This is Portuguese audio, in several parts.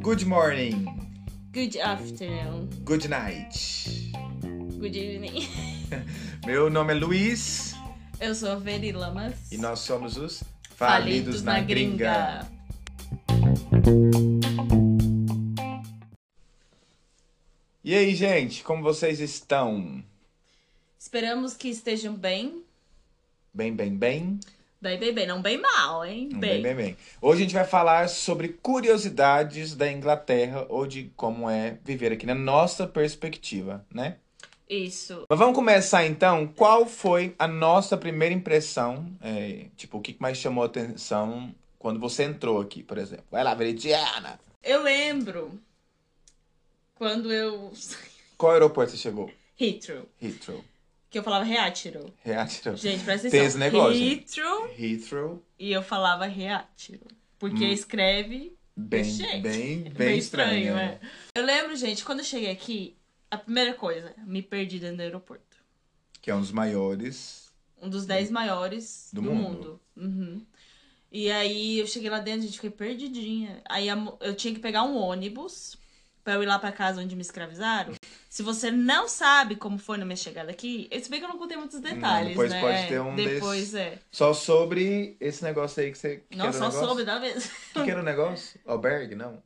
Good morning. Good afternoon. Good night. Good evening. Meu nome é Luiz Eu sou a Veri Lamas. e nós somos os Falidos, na, Gringa. E aí, gente, como vocês estão? Esperamos que estejam bem. Bem, bem, bem? Bem, bem, bem. Não bem mal, hein? Bem, bem, bem. Hoje a gente vai falar sobre curiosidades da Inglaterra ou de como é viver aqui na nossa perspectiva, né? Isso. Mas vamos começar então. Qual foi a nossa primeira impressão? É, tipo, o que mais chamou a atenção quando você entrou aqui, por exemplo? Vai lá, Veridiana. Eu lembro quando eu. Qual aeroporto você chegou? Heathrow. Heathrow. Que eu falava Reátiro. Heathrow. Gente, presta Tem atenção. esse negócio. Heathrow Heathrow. e eu falava Reátiro. Porque escreve Bem, desse jeito. bem, bem, estranho. é. Eu lembro, gente, quando eu cheguei aqui, a primeira coisa, me perdi dentro do aeroporto. Que é um dos maiores. Um dos 10 maiores Do do, mundo. mundo. Uhum. E aí eu cheguei lá dentro, gente, fiquei perdidinha. Aí eu tinha que pegar um ônibus pra eu ir lá pra casa onde me escravizaram. Se você não sabe como foi na minha chegada aqui, se bem que eu não contei muitos detalhes, depois né? pode É, ter um Depois desses- é. Só sobre esse negócio aí que você. que Não só soube da vez. O que, que era o negócio? Albergue? Não.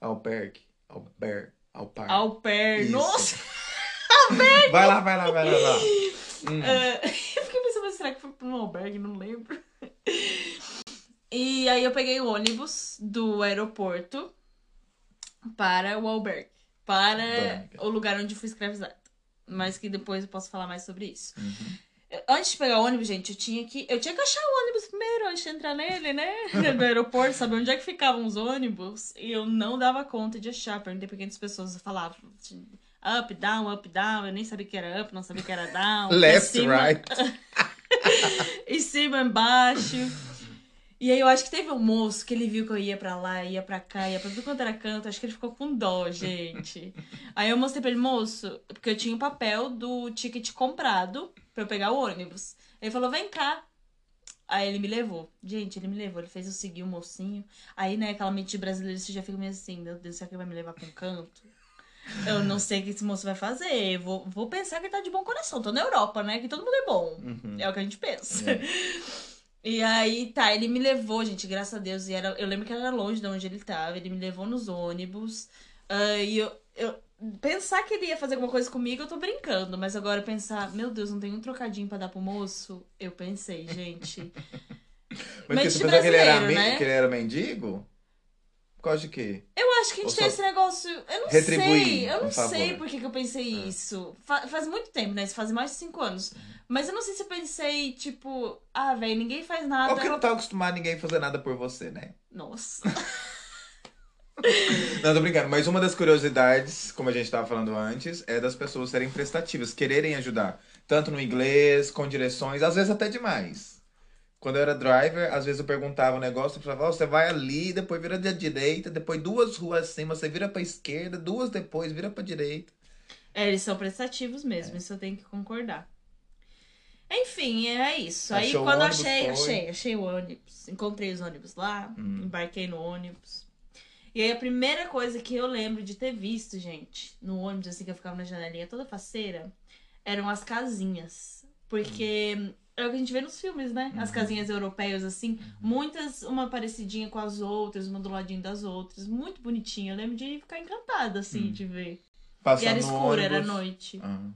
Albergue. Albergue. Alpar. Isso. Nossa! Vai lá, vai lá, vai lá, vai lá. Hum. É, eu fiquei pensando, será que foi pra um albergue? Não lembro. E aí eu peguei o ônibus do aeroporto para o albergue. Para Albergue. o lugar onde fui escravizada. Mas que depois eu posso falar mais sobre isso. Uhum. Antes de pegar o ônibus, gente, eu tinha que. Eu tinha que achar o ônibus primeiro antes de entrar nele, né? No aeroporto, saber onde é que ficavam os ônibus. E eu não dava conta de achar. Perguntei pra quantas pessoas falavam. Up, down, up, down. Eu nem sabia que era up, não sabia que era down. Left, cima- right. em cima, embaixo. E aí eu acho que teve um moço que ele viu que eu ia pra lá, ia pra cá, ia pra tudo quanto era canto. Acho que ele ficou com dó, gente. aí eu mostrei pra ele, moço, porque eu tinha o papel do ticket comprado pra eu pegar o ônibus. Ele falou, vem cá. Aí ele me levou. Gente, ele me levou. Ele fez eu seguir o mocinho. Aí, né, aquela mente brasileira, você já fica meio assim, meu Deus, será que ele vai me levar pra um canto? Eu não sei o que esse moço vai fazer. Vou, vou pensar que ele tá de bom coração. Tô na Europa, né? Que todo mundo é bom. Uhum. É o que a gente pensa. E aí, tá, ele me levou, gente, graças a Deus. E era, eu lembro que era longe de onde ele tava. Ele me levou nos ônibus. Ah, e eu, eu. Pensar que ele ia fazer alguma coisa comigo, eu tô brincando. Mas agora pensar, meu Deus, não tem um trocadinho pra dar pro moço? Eu pensei, gente. Mas Mente você pensou que ele, era né? que ele era mendigo? Por causa de quê? Eu acho que a Ou gente tem só esse negócio. Eu não retribuir sei. Eu não sei por que, que eu pensei Ah. isso. Fa- faz muito tempo, né? Isso faz mais de cinco anos. Uhum. Mas eu não sei se eu pensei, tipo, ah, velho, ninguém faz nada. Ou porque não tá acostumado a ninguém fazer nada por você, né? Nossa. Não, tô brincando. Mas uma das curiosidades, como a gente tava falando antes, é das pessoas serem prestativas, quererem ajudar. Tanto no inglês, com direções, às vezes até demais. Quando eu era driver, às vezes eu perguntava um negócio, eu falava, ó, você vai ali, depois vira da direita, depois duas ruas acima, você vira pra esquerda, duas depois, vira pra direita. É, eles são prestativos mesmo, É. isso eu tenho que concordar. Enfim, é isso. Aí Achou o quando ônibus, achei, foi? achei, achei o ônibus. Encontrei os ônibus lá, Hum. embarquei no ônibus. E aí a primeira coisa que eu lembro de ter visto, gente, no ônibus, assim, que eu ficava na janelinha toda faceira, eram as casinhas. Porque é o que a gente vê nos filmes, né? As Uhum. casinhas europeias, assim, muitas, uma parecidinha com as outras, uma do ladinho das outras. Muito bonitinha. Eu lembro de ficar encantada, assim, Hum. de ver. Passando e era escuro, era ônibus. noite. Ah.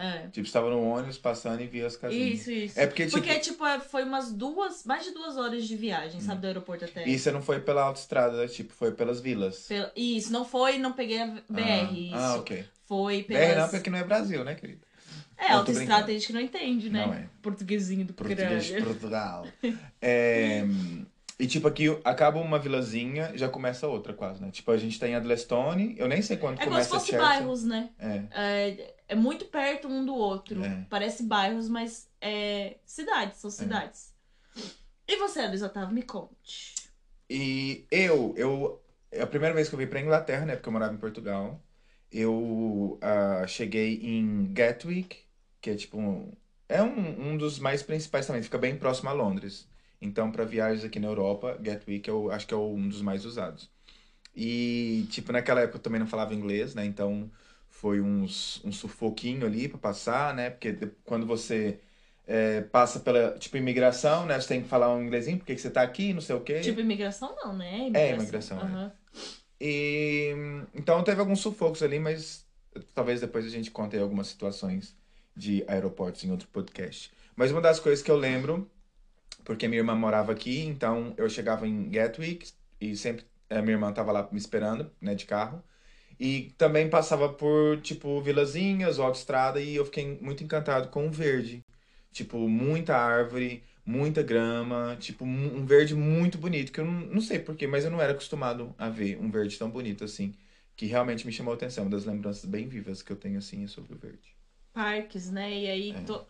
É. Tipo, estava no ônibus passando e via as casinhas. Isso, isso. É porque, tipo, Porque, tipo, é- foi umas duas, mais de duas horas de viagem, sabe, do aeroporto até. e você não foi pela autoestrada, tipo, foi pelas vilas. Pela- Isso, não foi, não peguei a BR, isso. Ah, ok. Foi BR não, pelas... porque não é Brasil, né, querida? É, autoestrada tem gente que não entende, né? Não é. Portuguesinho do Português de. Portugal. É, e tipo, aqui acaba uma vilazinha, já começa outra quase, né? Tipo, a gente tem Adlestone, eu nem sei quando É como se começa fosse Chelsea. bairros, né? É. É, é muito perto um do outro. É. Parece bairros, mas é cidades, são cidades. E você, Luiz Otávio, me conte. E eu, eu, é a primeira vez que eu vim pra Inglaterra, né? Porque eu morava em Portugal. Eu ah, cheguei em Gatwick, que é tipo um, é um, um dos mais principais também, fica bem próximo a Londres. Então, para viagens aqui na Europa, Gatwick eu acho que é um dos mais usados. E, tipo, naquela época eu também não falava inglês, né? Então, foi uns, um sufoquinho ali para passar, né? Porque quando você é, passa pela, tipo, imigração, né? Você tem que falar um inglesinho, porque que você tá aqui, não sei o quê. Tipo, imigração não, né? Imigração. É, imigração, Aham. é. E então teve alguns sufocos ali, mas talvez depois a gente conte aí algumas situações de aeroportos em outro podcast. Mas uma das coisas que eu lembro, porque minha irmã morava aqui, então eu chegava em Gatwick e sempre a minha irmã tava lá me esperando, né, de carro. E também passava por, tipo, vilazinhas ou autoestrada e eu fiquei muito encantado com o verde. Tipo, muita árvore, muita grama, tipo, um um verde muito bonito, que eu não, não sei porquê, mas eu não era acostumado a ver um verde tão bonito assim, que realmente me chamou a atenção, uma das lembranças bem vivas que eu tenho assim sobre o verde. Parques, né? E aí, É. tô-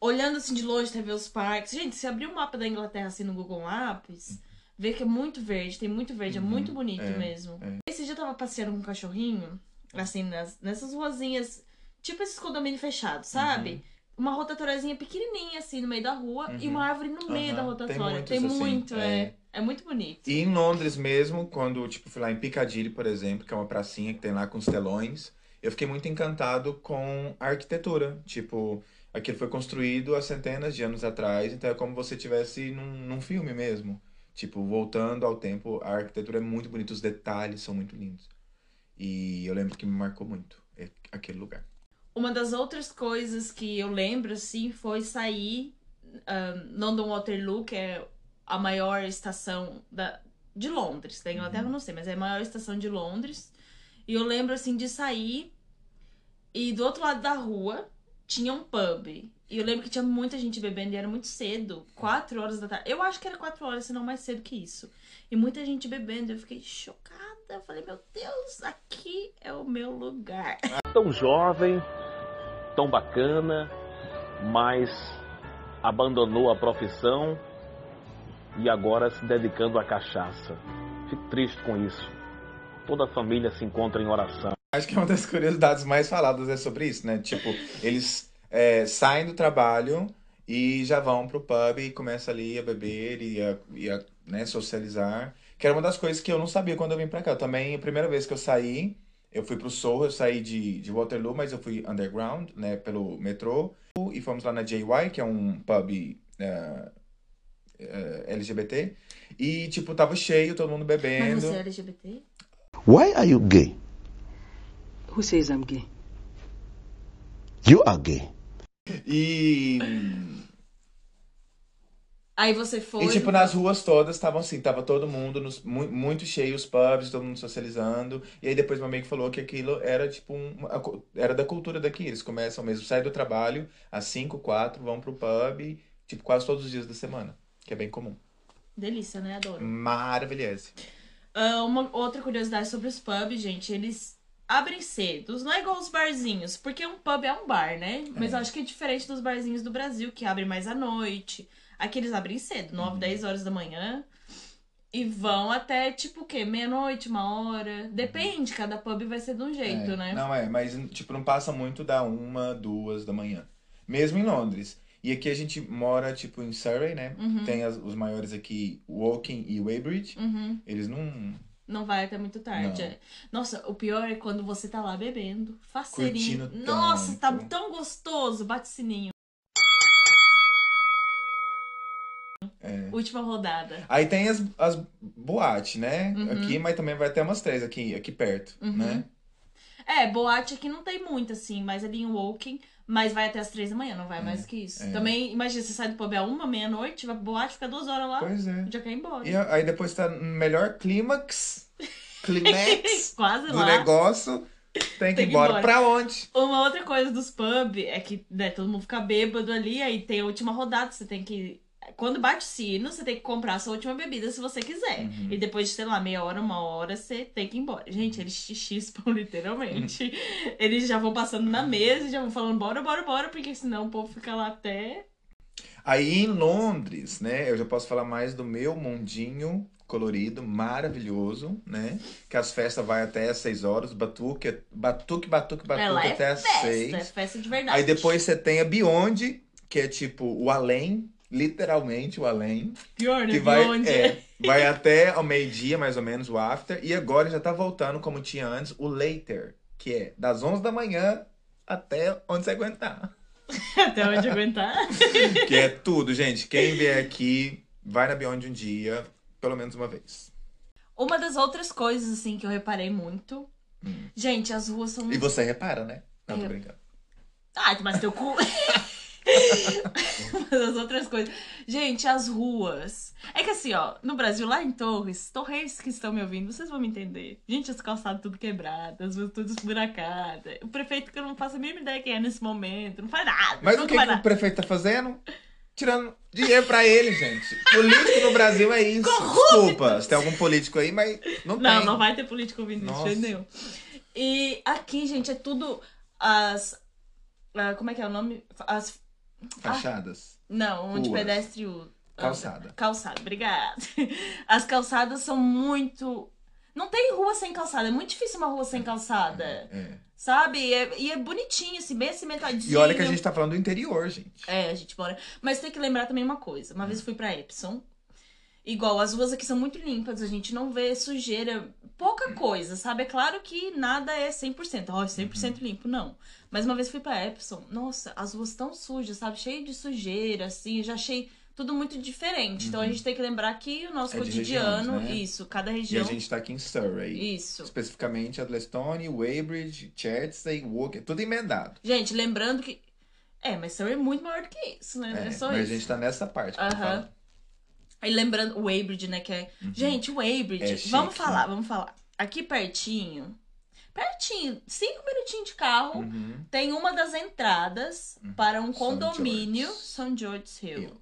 olhando assim de longe, você vê os parques. Gente, se abrir o mapa da Inglaterra assim no Google Maps, vê que é muito verde, tem muito verde, é Uhum, muito bonito é, mesmo. é. Esse dia eu tava passeando com um cachorrinho, assim, nas, nessas ruazinhas, tipo esses condomínios fechados, sabe? Uhum. Uma rotatóriazinha pequenininha, assim, no meio da rua, e uma árvore no meio da tem rotatória. muitos, Tem, assim, muito, é. é. É muito bonito. E em Londres mesmo, quando tipo fui lá em Piccadilly, por exemplo, que é uma pracinha que tem lá com os telões, eu fiquei muito encantado com a arquitetura. Tipo, aquilo foi construído há centenas de anos atrás, então é como você estivesse num, num filme mesmo. Tipo, voltando ao tempo, a arquitetura é muito bonita, os detalhes são muito lindos. E eu lembro que me marcou muito aquele lugar. Uma das outras coisas que eu lembro, assim, foi sair um, London Waterloo, que é a maior estação da, de Londres. Da Inglaterra eu não sei, mas é a maior estação de Londres. E eu lembro, assim, de sair e do outro lado da rua tinha um pub. E eu lembro que tinha muita gente bebendo e era muito cedo. Quatro horas da tarde. Eu acho que era quatro horas, se não mais cedo que isso. E muita gente bebendo. Eu fiquei chocada. Eu falei, meu Deus, aqui é o meu lugar. tão jovem, tão bacana, mas abandonou a profissão e agora se dedicando à cachaça. Fico triste com isso. Toda a família se encontra em oração. Acho que uma das curiosidades mais faladas é sobre isso, né? Tipo, eles é, saem do trabalho e já vão pro pub e começam ali a beber e a, e a, né, socializar. Que era uma das coisas que eu não sabia quando eu vim pra cá. Também, a primeira vez que eu saí, eu fui pro Soho, eu saí de, de Waterloo, mas eu fui underground, né, pelo metrô. E fomos lá na JY, que é um pub é, é, LGBT. E, tipo, tava cheio, todo mundo Mas bebendo. você é LGBT? Why are you gay? Who says I'm gay? You are gay. E... Aí você foi. E, tipo, nas ruas todas estavam assim, tava todo mundo, nos, mu- muito cheio os pubs, todo mundo socializando. E aí depois meu amigo falou que aquilo era, tipo, um, era da cultura daqui. Eles começam mesmo, saem do trabalho, às 5, 4, vão pro pub, tipo, quase todos os dias da semana. Que é bem comum. Delícia, né? Adoro. Maravilhoso. Ah, uma outra curiosidade sobre os pubs, gente, eles abrem cedo. Não é igual os barzinhos, porque um pub é um bar, né? Mas eu acho que é diferente dos barzinhos do Brasil, que abrem mais à noite. Aqui eles abrem cedo, Uhum. 9, 10 horas da manhã. E vão até, tipo, o quê? Meia-noite, uma hora. Depende, cada pub vai ser de um jeito, É, né? Não é, mas tipo, não passa muito da uma, duas da manhã. Mesmo em Londres. E aqui a gente mora, tipo, em Surrey, né? Tem as- os maiores aqui, Woking e Weybridge. Uhum. Eles não... Não vai até muito tarde. É. Nossa, o pior é quando você tá lá bebendo, faceirinho. Curtindo Nossa, tá tão gostoso. Bate sininho. É. Última rodada. Aí tem as, as boates, né? Uhum. Aqui, mas também vai ter umas três aqui, aqui perto, Uhum. né? É, boate aqui não tem muito, assim, mas ali em Woking, mas vai até as três da manhã, não vai mais que isso. é. Também, imagina, você sai do pub a uma, meia-noite, vai pra boate, fica duas horas lá, Pois é. já quer ir embora. E aí depois tá no melhor clímax, clímax Quase do lá. negócio. Tem que Tem ir que ir embora. embora. Pra onde? Uma outra coisa dos pub é que né, todo mundo fica bêbado ali, aí tem a última rodada, você tem que. Quando bate sino, você tem que comprar a sua última bebida se você quiser. Uhum. E depois de, sei lá, meia hora, uma hora, você tem que ir embora. Gente, eles te chispam literalmente. eles já vão passando na mesa e já vão falando bora, bora, bora, porque senão o povo fica lá até. Aí em Londres, né? Eu já posso falar mais do meu mundinho colorido, maravilhoso, né? Que as festas vai até às 6 horas, batuque, batuque, batuque, batuque Ela é até às festa, 6. é festa de verdade. Aí depois você tem a Beyond, que é tipo o além, literalmente o além. Pior, né? Que vai, onde? é, vai até ao meio-dia, mais ou menos, o after. E agora já tá voltando, como tinha antes, o later, que é das 11 da manhã até onde você aguentar. Até onde aguentar. Que é tudo, gente. Quem vier aqui, vai na Beyond um dia, pelo menos uma vez. Uma das outras coisas, assim, que eu reparei muito. Hum. Gente, as ruas são. E você repara, né? Não, tô Eu- brincando. Ai, mas teu cu. Uma das outras coisas. Gente, as ruas. É que assim, ó, no Brasil, lá em Torres, torres que estão me ouvindo, vocês vão me entender. Gente, as calçadas tudo quebradas, as ruas tudo esburacadas. O prefeito que eu não faço a mínima ideia quem é nesse momento, não faz nada. Mas o que, que o prefeito tá fazendo? Tirando dinheiro pra ele, gente. Político no Brasil é isso. Desculpa, se tem algum político aí, mas não, Não, tem. não vai ter político ouvindo isso jeito nenhum. E aqui, gente, é tudo as. ah, como é que é o nome? As. Fachadas. Não, onde Ruas. pedestre usa. Calçada. Calçada, obrigada. As calçadas são muito. Não tem rua sem calçada. É muito difícil uma rua sem calçada. É. Sabe? E é, e é bonitinho, assim, bem cimentadinho. E olha que a gente tá falando do interior, gente. É, a gente mora. Mas tem que lembrar também uma coisa. Uma vez eu fui pra Epson. Igual, as ruas aqui são muito limpas, a gente não vê sujeira, pouca coisa, sabe? É claro que nada é 100%, ó, 100% limpo, não. Mas uma vez fui pra Epson, nossa, as ruas tão sujas, sabe? Cheio de sujeira, assim, eu já achei tudo muito diferente. Então a gente tem que lembrar que o nosso É cotidiano, regiões, né? isso, cada E a região. gente tá aqui em Surrey. Isso. Especificamente Adlestone, Weybridge, Chertsey, Walker, tudo emendado. Gente, lembrando que. É, mas Surrey é muito maior do que isso, né? É, É, só mas isso. a gente tá nessa parte. que eu tô Aham. falando. Aí lembrando, o Weybridge, né? Que é... Gente, o Weybridge, É vamos falar, vamos falar. Aqui pertinho, pertinho, cinco minutinhos de carro, Uhum. tem uma das entradas para um condomínio, George's. St. George's Hill.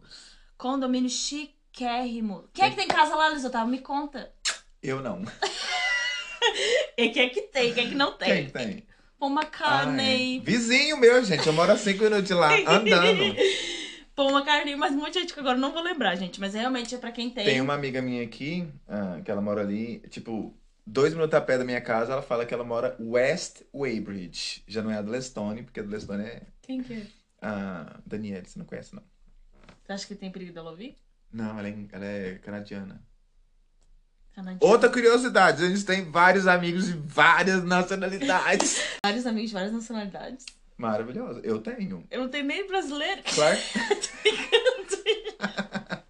Condomínio chiquérrimo. Quem é que tem casa lá, Liz Otávio? Me conta. eu não. E quem é que tem, quem é que não tem? Quem tem? Paul Ah, é. McCartney. Vizinho meu, gente. Eu moro a cinco minutos de lá, andando. Paul McCartney, mas muita gente que agora não vou lembrar, gente. Mas realmente é pra quem tem. Tem uma amiga minha aqui, ah, que ela mora ali, tipo, dois minutos a pé da minha casa, ela fala que ela mora West Weybridge. Já não é Adlestone, porque Adlestone é Quem que é? a Danielle, você não conhece, não. Você acha que tem perigo dela ouvir? Não, ela é, ela é canadiana. Canadiana. Outra curiosidade, a gente tem vários amigos de várias nacionalidades. Vários amigos de várias nacionalidades. Maravilhosa. Eu tenho. Eu não tenho nem brasileiro. Claro.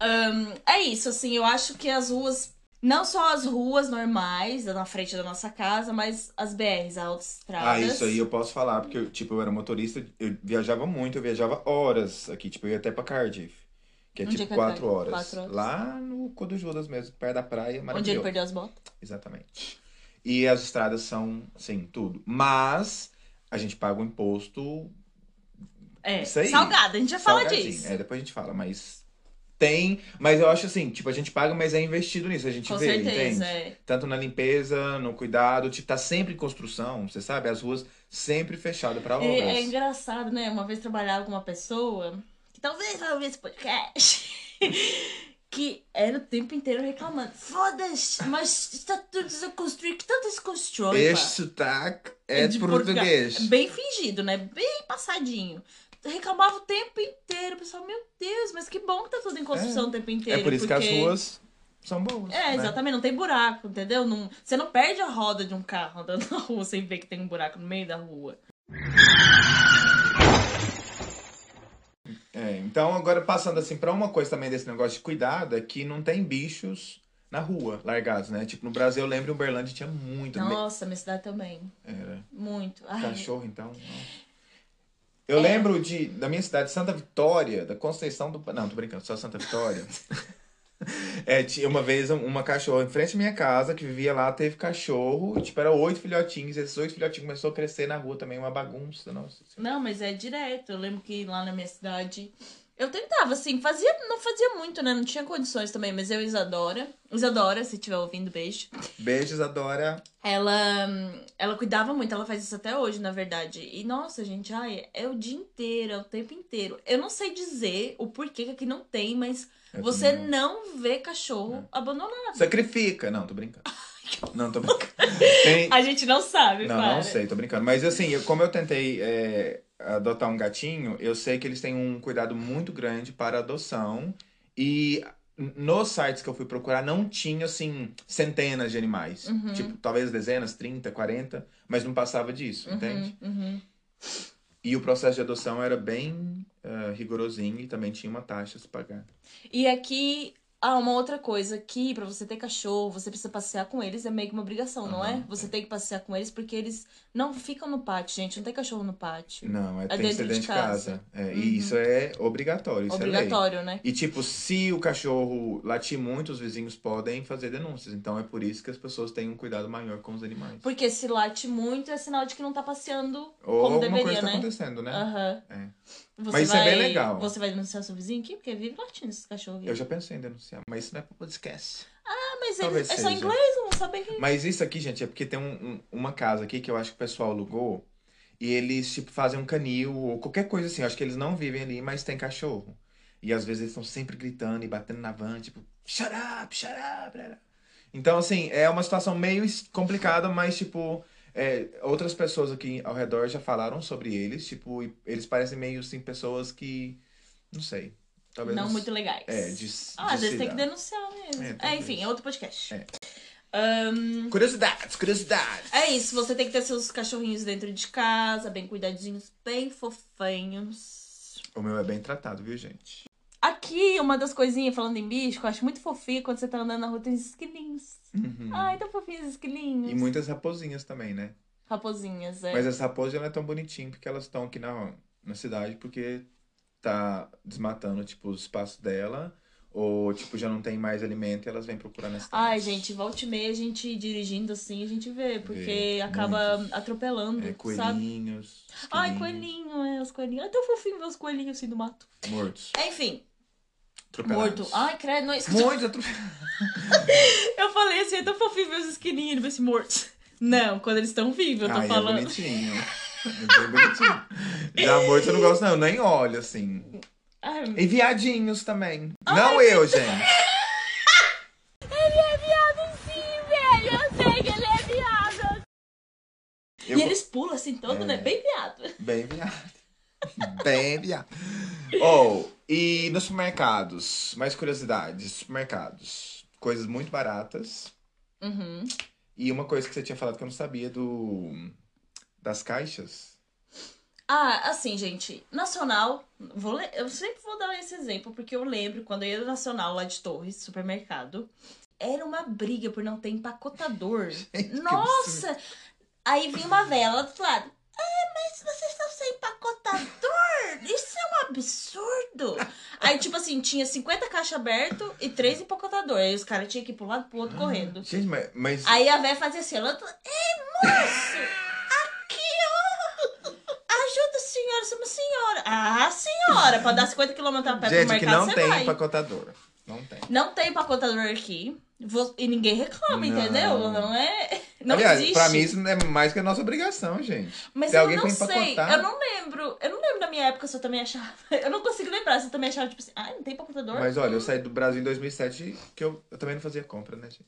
Ahn, é isso, assim, eu acho que as ruas. Não só as ruas normais, na frente da nossa casa, mas as BRs, as autoestradas. Ah, isso aí eu posso falar, porque, eu, tipo, eu era motorista, eu viajava muito, eu viajava horas aqui, tipo, eu ia até pra Cardiff. Que é tipo é que é quatro, Cardiff? horas. Horas. Lá no Codo Judas mesmo, perto da praia, Onde ele maravilhoso. perdeu as botas. Exatamente. E as estradas são, sim, tudo. Mas a gente paga o imposto É, Isso aí. salgado, a gente já fala disso. É, depois a gente fala, mas tem. Mas eu acho assim, tipo, a gente paga, mas é investido nisso. A gente Com vê, certeza, entende? é. Tanto na limpeza, no cuidado, tipo, tá sempre em construção, você sabe? As ruas sempre fechadas pra obras. E é engraçado, né? Uma vez trabalhava com uma pessoa que talvez vai ouvir esse podcast. que era o tempo inteiro reclamando. Foda-se, mas está tudo desconstruído. Que tanto desconstrói, Este pá? sotaque é de português. Portugal. Bem fingido, né? Bem passadinho. Reclamava o tempo inteiro. O pessoal, meu Deus, mas que bom que tá tudo em construção É. o tempo inteiro. É por isso que as porque- ruas são boas. É, né? exatamente, não tem buraco, entendeu? Não, você não perde a roda de um carro andando na rua sem ver que tem um buraco no meio da rua. É, então, agora passando assim pra uma coisa também desse negócio de cuidado, é que não tem bichos na rua, largados, né? Tipo, no Brasil, eu lembro, em Uberlândia tinha muito. Nossa, minha cidade também. Era Muito. Ai, cachorro, então. Eu É. lembro de, da minha cidade, Santa Vitória, da Conceição do... Não, tô brincando, só Santa Vitória. É, tinha uma vez uma cachorra em frente à minha casa, que vivia lá, teve cachorro, tipo, era oito filhotinhos, esses oito filhotinhos começou a crescer na rua também, uma bagunça, senhora. Não, mas é direto. Eu lembro que lá na minha cidade. Eu tentava, assim, fazia, não fazia muito, né? Não tinha condições também, mas eu Isadora. Isadora, se estiver ouvindo, beijo. Beijos, Adora. Ela, ela cuidava muito, ela faz isso até hoje, na verdade. E nossa, gente, ai, é o dia inteiro, é o tempo inteiro. Eu não sei dizer o porquê que aqui não tem, mas Eu você também não vê cachorro abandonado. Sacrifica. Não, tô brincando. Não, tô brincando. Tem... A gente não sabe, Não, para. não sei, tô brincando. Mas assim, eu- como eu tentei é, adotar um gatinho, eu sei que eles têm um cuidado muito grande para adoção. E nos sites que eu fui procurar, não tinha, assim, centenas de animais. Uhum. Tipo, talvez dezenas, 30, 40, mas não passava disso, entende? Uhum, uhum. E o processo de adoção era bem eh, rigorosinho e também tinha uma taxa a se pagar. E aqui, ah, uma outra coisa que pra você ter cachorro, você precisa passear com eles, é meio que uma obrigação, não é? Você tem que passear com eles porque eles não ficam no pátio, gente. Não tem cachorro no pátio. Não, é, tem que dentro ser de dentro de casa. casa. É, Uhum. E isso é obrigatório, isso é. Obrigatório, né? E tipo, se o cachorro latir muito, os vizinhos podem fazer denúncias. Então é por isso que as pessoas têm um cuidado maior com os animais. Porque se late muito é sinal de que não tá passeando Ou como deveria, coisa tá né? acontecendo, né? Aham. É. Você Mas isso vai, é bem legal. Você vai denunciar seu vizinho aqui? Porque vive latindo esse cachorro aqui. Eu já pensei em denunciar, mas isso não é pra podcast. Ah, mas Talvez ele, é só seja. inglês, não sabe que... Mas isso aqui, gente, é porque tem um- um- uma casa aqui que eu acho que o pessoal alugou e eles, tipo, fazem um canil ou qualquer coisa assim. Eu acho que eles não vivem ali, mas tem cachorro. E às vezes eles estão sempre gritando e batendo na van, tipo, shut up, shut up. Então, assim, é uma situação meio complicada, mas, tipo, é, outras pessoas aqui ao redor já falaram sobre eles, tipo, e eles parecem meio, assim, pessoas que, não sei, talvez... Não muito legais. É, de, Ah, às de vezes tem que denunciar mesmo. É, É, enfim, é outro podcast. É. Ahn, Curiosidades, curiosidades. é isso, você tem que ter seus cachorrinhos dentro de casa, bem cuidadinhos, bem fofinhos. O meu é bem tratado, viu, gente? Aqui, uma das coisinhas, falando em bicho, eu acho muito fofinho quando você tá andando na rua, tem os esquilinhos. Uhum. Ai, tão fofinhos os esquilinhos. E muitas raposinhas também, né? Raposinhas, é. Mas as raposas não é tão bonitinho porque elas estão aqui na, na cidade porque tá desmatando, tipo, os espaços dela. Ou, tipo, já não tem mais alimento e elas vêm procurar cidade. Ai, gente, volta e meia a gente dirigindo assim, a gente vê, porque Vê, acaba muitos. atropelando, É, sabe? coelhinhos. Ai, esquilinhos, coelhinho, é, os coelhinhos. É tão fofinho ver os coelhinhos assim do mato. Mortos. Enfim, Atropelados. morto. Ai, credo, não é isso. Muitos atropelados. Eu falei assim, é tão fofinho ver os esquilinhos, ele vai se mortos. Não, quando eles estão vivos, eu tô Ai, é falando. bonitinho. É bem bonitinho. Já morto eu não gosto, não. Eu nem olho, assim. Ai, E viadinhos também. não eu, gente. ele é viado sim, velho. Eu sei que ele é viado. Eu E eles pulam assim todo, É. né? Bem viado. Bem viado. Bem viado. Oh, e nos supermercados? Mais curiosidades. Supermercados. Coisas muito baratas. Uhum. E uma coisa que você tinha falado que eu não sabia do... Das caixas. Ah, assim, gente, Nacional, vou eu sempre vou dar esse exemplo, porque eu lembro quando eu ia no Nacional lá de Torres, supermercado, era uma briga por não ter empacotador. que Nossa! Aí vinha uma vela do outro lado. Ah, mas vocês estão sem empacotador? Isso é um absurdo! Aí, tipo assim, tinha 50 caixas abertas e 3 empacotadores. Aí os caras tinham que ir pro lado pro outro correndo. Gente, mas... mas... Aí a véia fazia assim, ela... Ei, moço! Aqui, ó! Sou uma senhora. Ah, senhora! Pra dar 50 km a pé pro Gente, aqui mercado, não você tem vai. empacotador. Não tem. Não tem empacotador aqui. E ninguém reclama, Não. entendeu? Não é... Não Aliás, existe. pra mim isso é mais que a nossa obrigação, gente. Mas Tem eu alguém não pra sei. empacotar. Eu não lembro. Eu não lembro da minha época se eu também achava. Eu não consigo lembrar se eu também achava, tipo assim, ah, não tem empacotador? Mas olha, eu saí do Brasil em 2007 que eu, eu também não fazia compra, né, gente?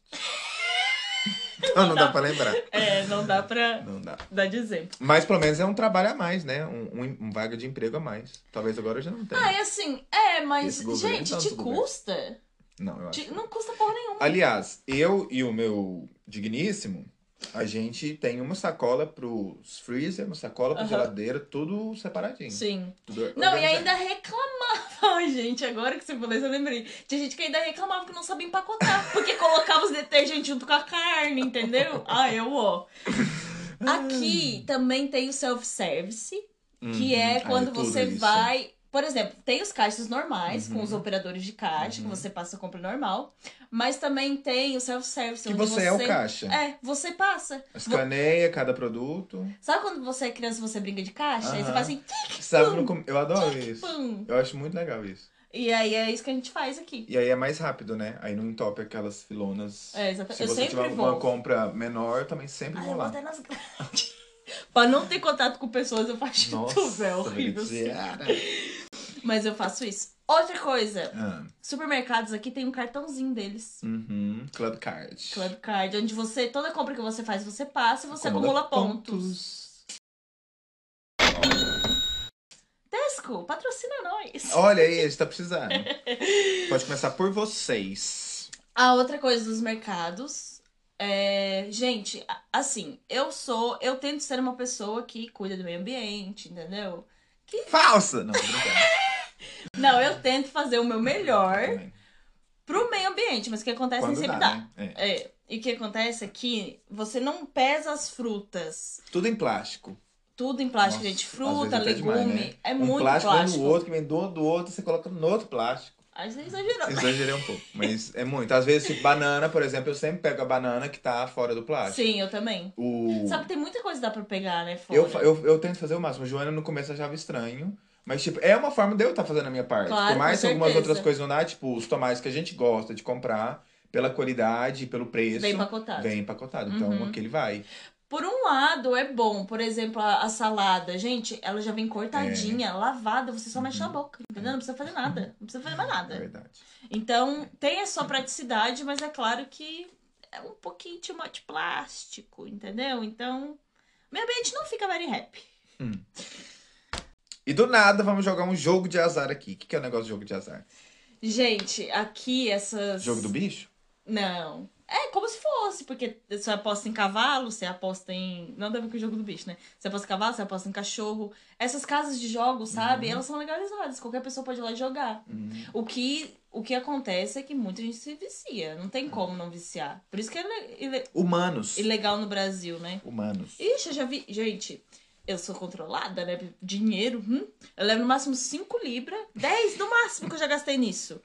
Então não dá pra lembrar. É, não dá pra Não dá. dar de exemplo. Mas pelo menos é um trabalho a mais, né? Um, um, um vaga de emprego a mais. Talvez agora já não tenha. Ah, é assim, é, mas, governo, gente, te governo. custa? Não, eu acho. Te- Não custa porra nenhuma. Aliás, eu e o meu digníssimo, a gente tem uma sacola pros freezer, uma sacola pra geladeira, tudo separadinho. Sim. Tudo Não, e ainda reclamava. Ai, gente, agora que você falou isso, eu lembrei. Tinha gente que ainda reclamava que não sabia empacotar. Porque colocava os detergentes junto com a carne, entendeu? Ah, eu, ó. Aqui também tem o self-service, que Uhum. é Ah, quando tudo você isso. vai. Por exemplo, tem os caixas normais, com Uhum. os operadores de caixa, Uhum. que você passa a compra normal. Mas também tem o self-service, Que onde você é o caixa. É, você passa. Vo- Escaneia cada produto. Sabe quando você é criança e você brinca de caixa? Aí você faz assim, Sabe, com- eu adoro isso. pum. Eu acho muito legal isso. E aí é isso que a gente faz aqui. E aí é mais rápido, né? Aí não entope aquelas filonas. É, exatamente. Se Eu você tiver vou. uma compra menor, eu também sempre vou eu vou lá. até nas grandes. pra não ter contato com pessoas, eu faço Nossa, tudo, é horrível. assim. Mas eu faço isso. Outra coisa, Ah, supermercados aqui tem um cartãozinho deles. uhum. Club Card. Club Card, onde você, toda compra que você faz, você passa e você Acumula acumula pontos. Plástico, patrocina nós. Olha aí, a gente tá precisando. Pode começar por vocês. A outra coisa dos mercados é, gente, assim, eu sou, eu tento ser uma pessoa que cuida do meio ambiente, entendeu? Falsa! Não, brincando. Não, eu tento fazer o meu melhor pro meio ambiente, mas o que acontece Quando nem sempre dá, dá. né? É. É, e o que acontece é que você não pesa as frutas. Tudo em plástico. Tudo em plástico, Nossa, gente. Fruta, legume. demais, né? É um muito plástico, plástico. vem no outro, que vem do outro, do outro, você coloca no outro plástico. Aí você exagerou. Exagerei um pouco, mas é muito. Às vezes, tipo, banana, por exemplo, eu sempre pego a banana que tá fora do plástico. Sim, eu também. O... Sabe, tem muita coisa que dá pra pegar, né? Fora. Eu, eu, eu tento fazer o máximo. Joana no começo achava estranho. Mas, tipo, é uma forma de eu estar fazendo a minha parte. Claro, Por mais algumas outras coisas não dá, tipo, os tomates que a gente gosta de comprar, pela qualidade, pelo preço. Vem empacotado. Vem empacotado. Então, Uhum. aquele vai. Por um lado, é bom. Por exemplo, a, a salada. Gente, ela já vem cortadinha, lavada. Você só mexe na boca, entendeu? Não precisa fazer nada. Não precisa fazer mais É nada. verdade. Então, tem a sua praticidade, mas é claro que é um pouquinho de much plástico, entendeu? Então, meu ambiente não fica very happy. E do nada, vamos jogar um jogo de azar aqui. O que, que é o negócio de jogo de azar? Gente, aqui essas. Jogo do bicho? Não. É como se fosse, porque você aposta em cavalo, você aposta em. Não deve com o jogo do bicho, né? Você aposta em cavalo, você aposta em cachorro. Essas casas de jogos, sabe? Uhum. Elas são legalizadas. Qualquer pessoa pode ir lá e jogar. Hum. O que, o que acontece é que muita gente se vicia. Não tem como não viciar. Por isso que é ile- Humanos. ilegal no Brasil, né? Humanos. Ixi, eu já vi. Gente, eu sou controlada, né? Dinheiro, hum? Eu levo no máximo 5 libras, 10 no máximo que eu já gastei nisso.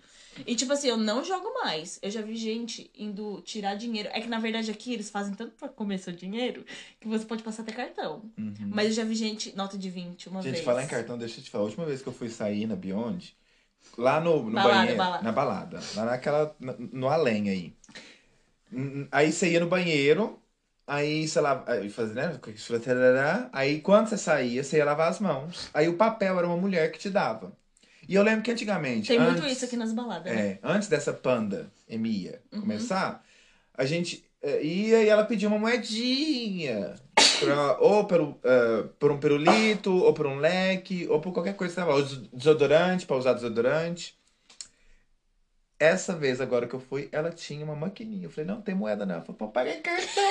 E tipo assim, eu não jogo mais. Eu já vi gente indo tirar dinheiro. É que na verdade aqui eles fazem tanto pra comer seu dinheiro que você pode passar até cartão. Uhum. Mas eu já vi gente, nota de 20 uma Gente, vez. falar em cartão, deixa eu te falar. A última vez que eu fui sair na Beyond, lá no, no Balada, banheiro. balada. Na balada. Lá naquela. na- No além aí. Aí você ia no banheiro, aí, sei lá, aí fazia, né? Aí quando você saía, você ia lavar as mãos. Aí o papel era uma mulher que te dava. E eu lembro que antigamente. Tem muito isso aqui nas baladas. né? É, antes dessa panda Emia Uhum. começar, a gente é, ia e ela pedia uma moedinha. Pra, ou pelo, ah, por um pirulito, ou por um leque, ou por qualquer coisa que você tava. Ou desodorante, pra usar desodorante. Essa vez agora que eu fui, ela tinha uma maquininha. Eu falei, não, tem moeda não. Ela falou, pô, paga em cartão.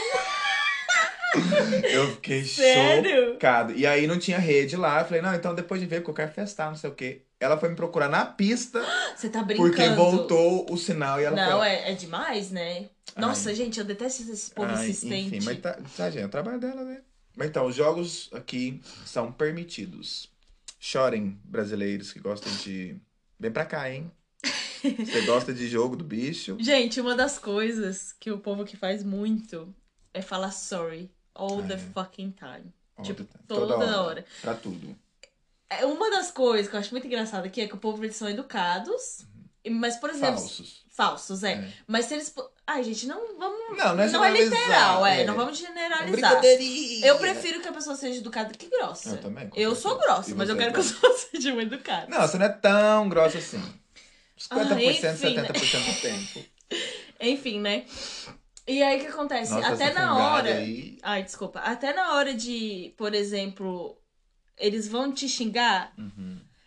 Eu fiquei Sério? chocado. E aí não tinha rede lá. Eu falei, não, então depois de ver que eu quero festar, não sei o quê. Ela foi me procurar na pista. Você tá brincando. Porque voltou o sinal e ela Não, foi. é, é demais, né? Nossa, gente, eu detesto esse povo Ai, insistente. Enfim, mas tá, tá, gente, é o trabalho dela, né? Mas então, os jogos aqui são permitidos. Chorem, brasileiros que gostam de. Vem pra cá, hein? Você gosta de jogo do bicho? Gente, uma das coisas que o povo que faz muito é falar sorry all the fucking time. All tipo, time. toda, hora. Pra tudo. É uma das coisas que eu acho muito engraçada aqui é que o povo eles são educados, e- mas por exemplo, Falsos. falsos, é. É. Mas se eles Ai, gente, não vamos Não, não é não é literal, é, é. não vamos generalizar. Eu prefiro que a pessoa seja educada que grossa. Eu também, Eu sou grossa, E mas eu quero que a então? pessoa seja muito educada. Não, você não é tão grossa assim. 50%, Ah, enfim, né? 70% do tempo. Enfim, né? E aí o que acontece? Nossa, Até na hora. Aí... Ai, desculpa. Até na hora de, por exemplo, eles vão te xingar.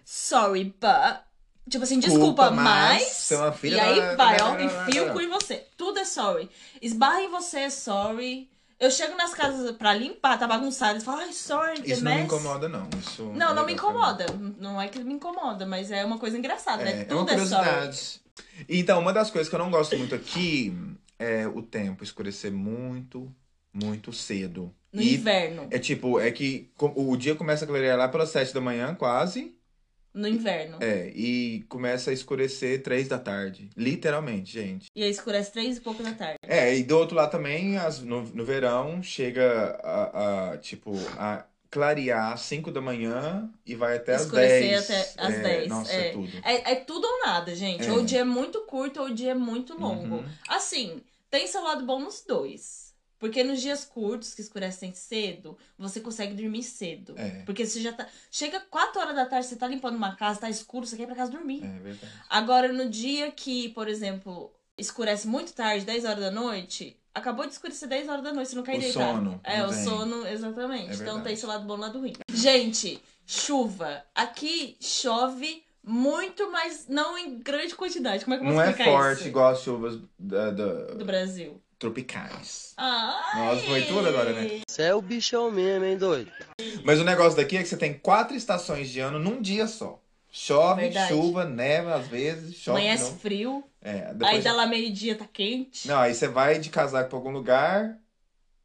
Sorry, but. Tipo assim, desculpa, Desculpa, mas mas. você uma filha e aí da- vai, ó, enfia o cu em você. Tudo é sorry. Esbarra em você é sorry. Eu chego nas casas pra limpar, tá bagunçado. Eles falam, ai, sorry, Isso não me mess." incomoda, não. Isso Não, é não me incomoda. Não é que me incomoda, mas é uma coisa engraçada, né? É, é uma Tudo é, sorry. curiosidade. Então, uma das coisas que eu não gosto muito aqui é o tempo escurecer muito, muito cedo. No E inverno. É tipo, é que o dia começa a clarear lá pelas sete da manhã, quase. No inverno. É, e começa a escurecer três da tarde. Literalmente, gente. E aí escurece três e pouco da tarde. É, e do outro lado também, as- no, no verão, chega a, a, tipo, a clarear às 5 da manhã e vai até às Escurecer 10. até às é, 10, Nossa, é. é tudo. É, é tudo ou nada, gente. É. Ou o dia é muito curto ou o dia é muito longo. Uhum. Assim, tem seu lado bom nos dois. Porque nos dias curtos, que escurecem cedo, você consegue dormir cedo. É. Porque você já tá. Chega 4 horas da tarde, você tá limpando uma casa, tá escuro, você quer ir pra casa dormir. É verdade. Agora, no dia que, por exemplo, escurece muito tarde, 10 horas da noite, acabou de escurecer 10 horas da noite, você não quer O deitar. sono, É, o vem. sono, exatamente. É então verdade. tem esse lado bom e lado ruim. Gente, Chuva. Aqui chove muito, mas não em grande quantidade. Como é que eu vou Não é forte isso? igual as chuvas da- da- Do Brasil. tropicais. Ai. Nossa, foi tudo agora, né? Você é o bichão mesmo, hein, doido? Mas o negócio daqui é que você tem quatro estações de ano num dia só. Chove, Verdade. chuva, neva às vezes, chove Amanhece novo. frio, É, aí dá lá meio-dia, tá quente. Não, aí você vai de casaco pra algum lugar,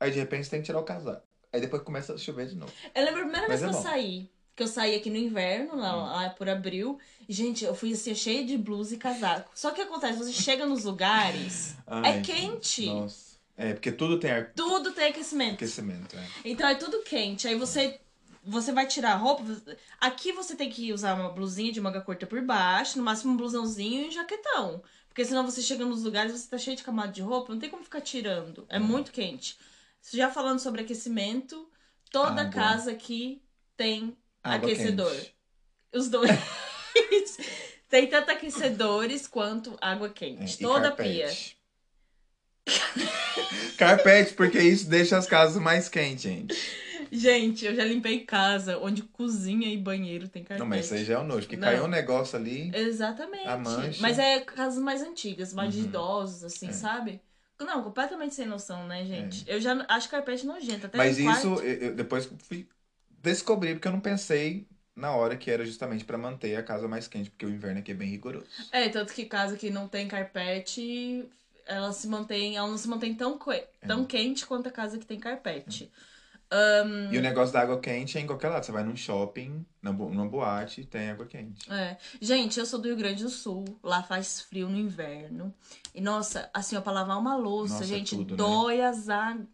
aí de repente você tem que tirar o casaco. Aí depois começa a chover de novo. Eu lembro a primeira Mas vez é que eu bom. Hum. saí. Que eu saí aqui no inverno, lá, lá por abril. Gente, eu fui assim, cheia de blusa e casaco. Só que acontece, você chega nos lugares, Ai, é quente. Nossa. É, porque tudo tem ar- Tudo tem aquecimento. aquecimento. É. Então é tudo quente. Aí você você vai tirar a roupa. Aqui você tem que usar uma blusinha de manga curta por baixo, no máximo um blusãozinho e um jaquetão. Porque senão você chega nos lugares, você tá cheio de camada de roupa, não tem como ficar tirando. É muito quente. Já falando sobre aquecimento, toda Água. casa aqui tem Água aquecedor. quente. Os dois. tem tanto aquecedores quanto água É, quente. e toda pia. carpete. carpete, porque isso deixa as casas mais quentes, gente. Gente, eu já limpei casa onde cozinha e banheiro tem carpete. Não, mas isso aí já é o nojo, porque Não. caiu um negócio ali. Exatamente. A mancha. Mas é casas mais antigas, mais de Uhum. idosos, assim, É. sabe? Não, completamente sem noção, né, gente? Eu já acho carpete nojento. Até Mas isso, quarto. eu, depois fui descobrir, porque eu não pensei na hora que era justamente pra manter a casa mais quente, porque o inverno aqui é bem rigoroso. É, tanto que casa que não tem carpete, ela se mantém, ela não se mantém tão, É. tão quente quanto a casa que tem carpete. E o negócio da água quente é em qualquer lado. Você vai num shopping, numa boate, tem água quente. É. Gente, eu sou do Rio Grande do Sul. Lá faz frio no inverno. E, nossa, assim, ó, pra lavar uma louça, Nossa, é gente, tudo, né? dói as águas.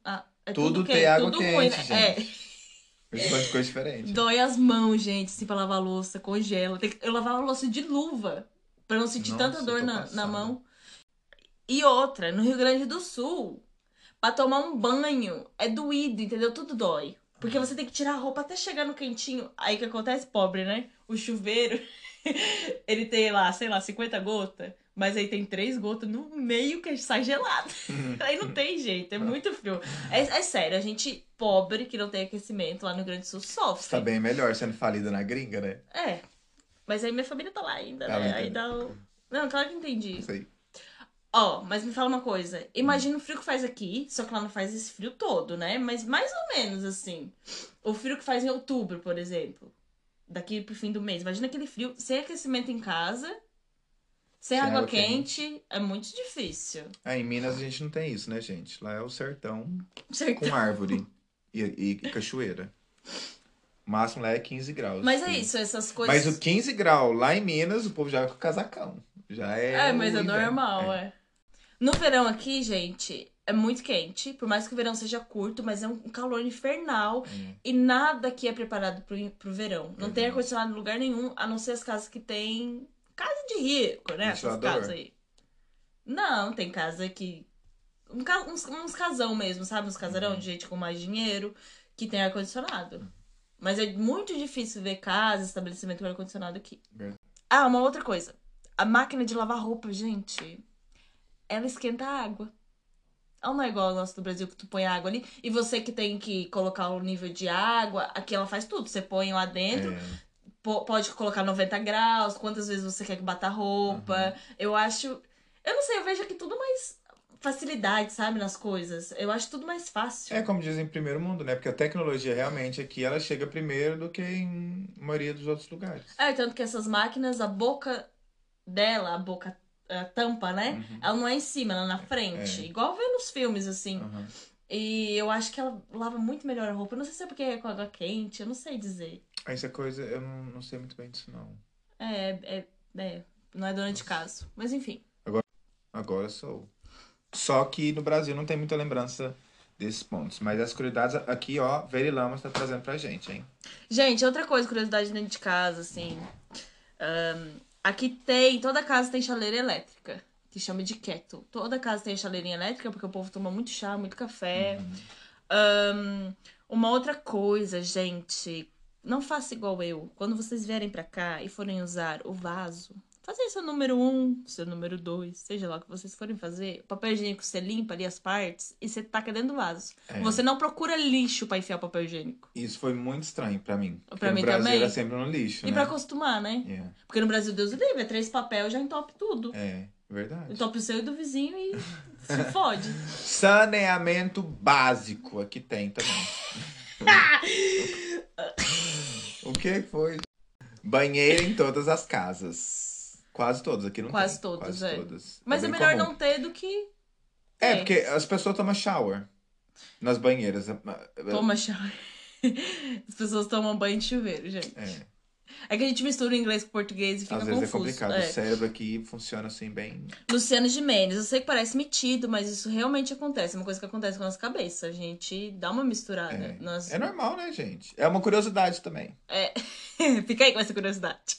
É Tudo tudo, tem água tudo quente, ruim, né? É. gente. Monte de coisa diferente. Dói as mãos, gente, assim, pra lavar louça, congela. Eu lavava louça de luva, pra não sentir Nossa, tanta dor na, na mão. E outra, no Rio Grande do Sul, pra tomar um banho, é doído, entendeu? Tudo dói. Porque você tem que tirar a roupa até chegar no quentinho. Aí o que acontece, pobre, né? O chuveiro, ele tem lá, sei lá, 50 gotas. Mas aí tem três gotas no meio que sai gelado. aí não tem jeito, é muito frio. É, é sério, a gente pobre que não tem aquecimento lá no Grande Sul sofre. Tá bem melhor sendo falida na gringa, né? É. Mas aí minha família tá lá ainda, né? Aí dá o... Não, claro que entendi. Isso Ó, mas me fala uma coisa. Imagina o frio que faz aqui, só que lá não faz esse frio todo, né? Mas mais ou menos assim. O frio que faz em outubro, por exemplo. Daqui pro fim do mês. Imagina aquele frio sem aquecimento em casa, sem, Sem água, água quente. É muito difícil. Ah, em Minas a gente não tem isso, né, gente? Lá é o sertão Certo? com árvore e, e- e cachoeira. O máximo lá é 15 graus. Mas é isso, essas coisas. Mas o 15 graus lá em Minas, o povo já vai com casacão. Já é. É, mas é normal, é. No verão aqui, gente, é muito quente. Por mais que o verão seja curto, mas é um calor infernal. Hum. E nada aqui é preparado pro, pro verão. Não tem Verdade. ar-condicionado em lugar nenhum, a não ser as casas que tem. Casa de rico, né? Essas casas aí. Não, tem casa que. um uns, uns casão mesmo, sabe? Uns casarão Uhum. de gente com mais dinheiro que tem ar-condicionado. Mas é muito difícil ver casa, estabelecimento com ar-condicionado aqui. Verdade. Ah, uma outra coisa. A máquina de lavar roupa, gente, ela esquenta a água. Ela não é igual ao nosso do Brasil, que tu põe água ali. E você que tem que colocar o nível de água, aqui ela faz tudo. Você põe lá dentro, É. po- pode colocar 90 graus, quantas vezes você quer que bata a roupa. Eu acho. Eu não sei, eu vejo aqui tudo mais facilidade, sabe, nas coisas. Eu acho tudo mais fácil. É como dizem em primeiro mundo, né? Porque a tecnologia realmente aqui ela chega primeiro do que em maioria dos outros lugares. É, tanto que essas máquinas, a boca dela, a boca, a tampa, né? Ela não é em cima, ela é na frente. É. Igual vê nos filmes, assim. Aham. E eu acho que ela lava muito melhor a roupa. Eu não sei se é porque é com água quente, eu não sei dizer. Essa coisa eu não, não sei muito bem disso, não. É, é, é, não é dona de casa. Mas enfim. Agora sou. Só que no Brasil não tem muita lembrança desses pontos. Mas as curiosidades aqui, ó, Verilamas tá trazendo pra gente, hein? Gente, outra coisa, curiosidade dentro de casa, assim. ahn, aqui tem, toda casa tem chaleira elétrica, que chama de kettle. Toda casa tem chaleirinha elétrica, porque o povo toma muito chá, muito café. Ahn, uma outra coisa, gente, não faça igual eu. Quando vocês vierem pra cá e forem usar o vaso, fazer seu número um, seu número dois, seja lá o que vocês forem fazer. O papel higiênico você limpa ali as partes e você taca dentro do vaso. É. Você não procura lixo pra enfiar o papel higiênico. Isso foi muito estranho pra mim. Pra no mim Brasil também. era sempre no lixo, E né? pra acostumar, né? Yeah. Porque no Brasil, Deus livre, é três papel, já entope tudo. É, verdade. Entope o seu e do vizinho e se fode. Saneamento básico, aqui tem também. o que foi? Banheiro em todas as casas. Quase todas, aqui não Quase tem. todas, Quase é. todas. Mas é, bem melhor comum. não ter do que É, ter. porque as pessoas tomam shower nas banheiras. Toma shower. As pessoas tomam banho de chuveiro, gente. É, É que a gente mistura inglês com português e fica às vezes é confuso. complicado. É. O cérebro aqui funciona assim bem. Luciano Gimenez, eu sei que parece metido, mas isso realmente acontece. É uma coisa que acontece com a nossa cabeça. A gente dá uma misturada. É. Nas... É normal, né, gente? É uma curiosidade também. Fica aí com essa curiosidade.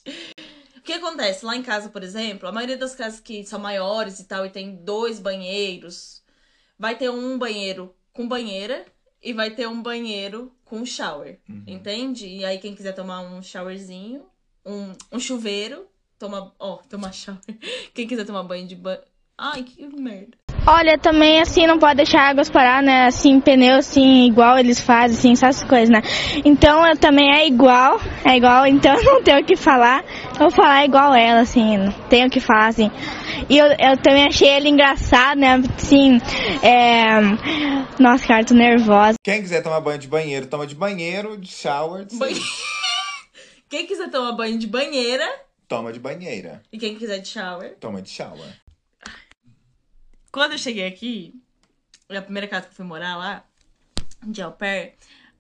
O que acontece? Lá em casa, por exemplo, a maioria das casas que são maiores e tal e tem dois banheiros, vai ter um banheiro com banheira e vai ter um banheiro com shower. Uhum. Entende? E aí, quem quiser tomar um showerzinho, um, um chuveiro, toma. Ó, toma shower. Quem quiser tomar banho de banho. Ai, que merda. Olha, também assim, não pode deixar águas parar, né? Assim, pneu, assim, igual eles fazem, assim, essas coisas, né? Então, eu também é igual, é igual, então eu não tenho o que falar. Vou falar igual ela, assim, não tenho o que falar, assim. E eu, eu também achei ele engraçado, né? Assim, é... Nossa, cara, tô nervosa. Quem quiser tomar banho de banheiro, toma de banheiro, de shower, de Banhe- Quem quiser tomar banho de banheira toma de banheira. e quem quiser de shower. Toma de shower. Quando eu cheguei aqui, a primeira casa que eu fui morar lá, de au pair,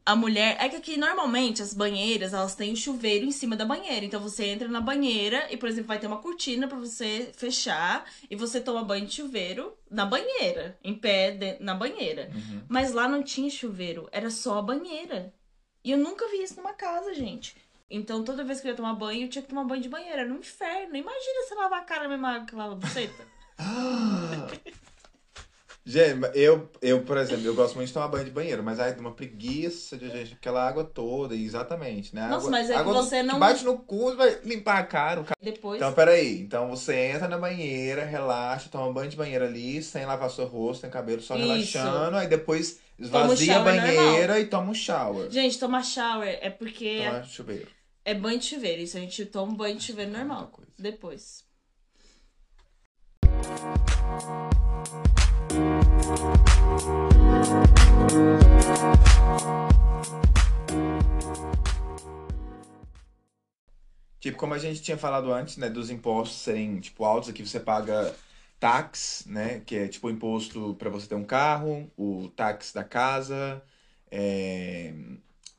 a mulher. É que aqui normalmente as banheiras elas têm o chuveiro em cima da banheira. Então você entra na banheira e, por exemplo, vai ter uma cortina pra você fechar e você toma banho de chuveiro na banheira, em pé de- na banheira. Uhum. Mas lá não tinha chuveiro, era só a banheira. E eu nunca vi isso numa casa, gente. Então toda vez que eu ia tomar banho, eu tinha que tomar banho de banheira. Era um inferno. Imagina você lavar a cara na mesma água que lava a buceta. Gente, eu, eu, por exemplo, eu gosto muito de tomar banho de banheiro, mas aí uma preguiça de gente, aquela água toda, exatamente, né? Nossa, água, mas é que água você não- bate no cu, vai limpar a cara. O cara... Depois. Então, peraí. Então você entra na banheira, relaxa, toma banho de banheiro ali, sem lavar seu rosto, sem cabelo, só Isso. relaxando. Aí depois esvazia a shower banheira e toma um shower. Gente, tomar shower é porque Toma chuveiro. é banho de chuveiro. Isso a gente toma um banho de chuveiro normal. Muita coisa. Depois. Tipo, como a gente tinha falado antes, né, dos impostos serem, tipo, altos, aqui você paga tax, né, que é, tipo, o imposto para você ter um carro, o tax da casa, é,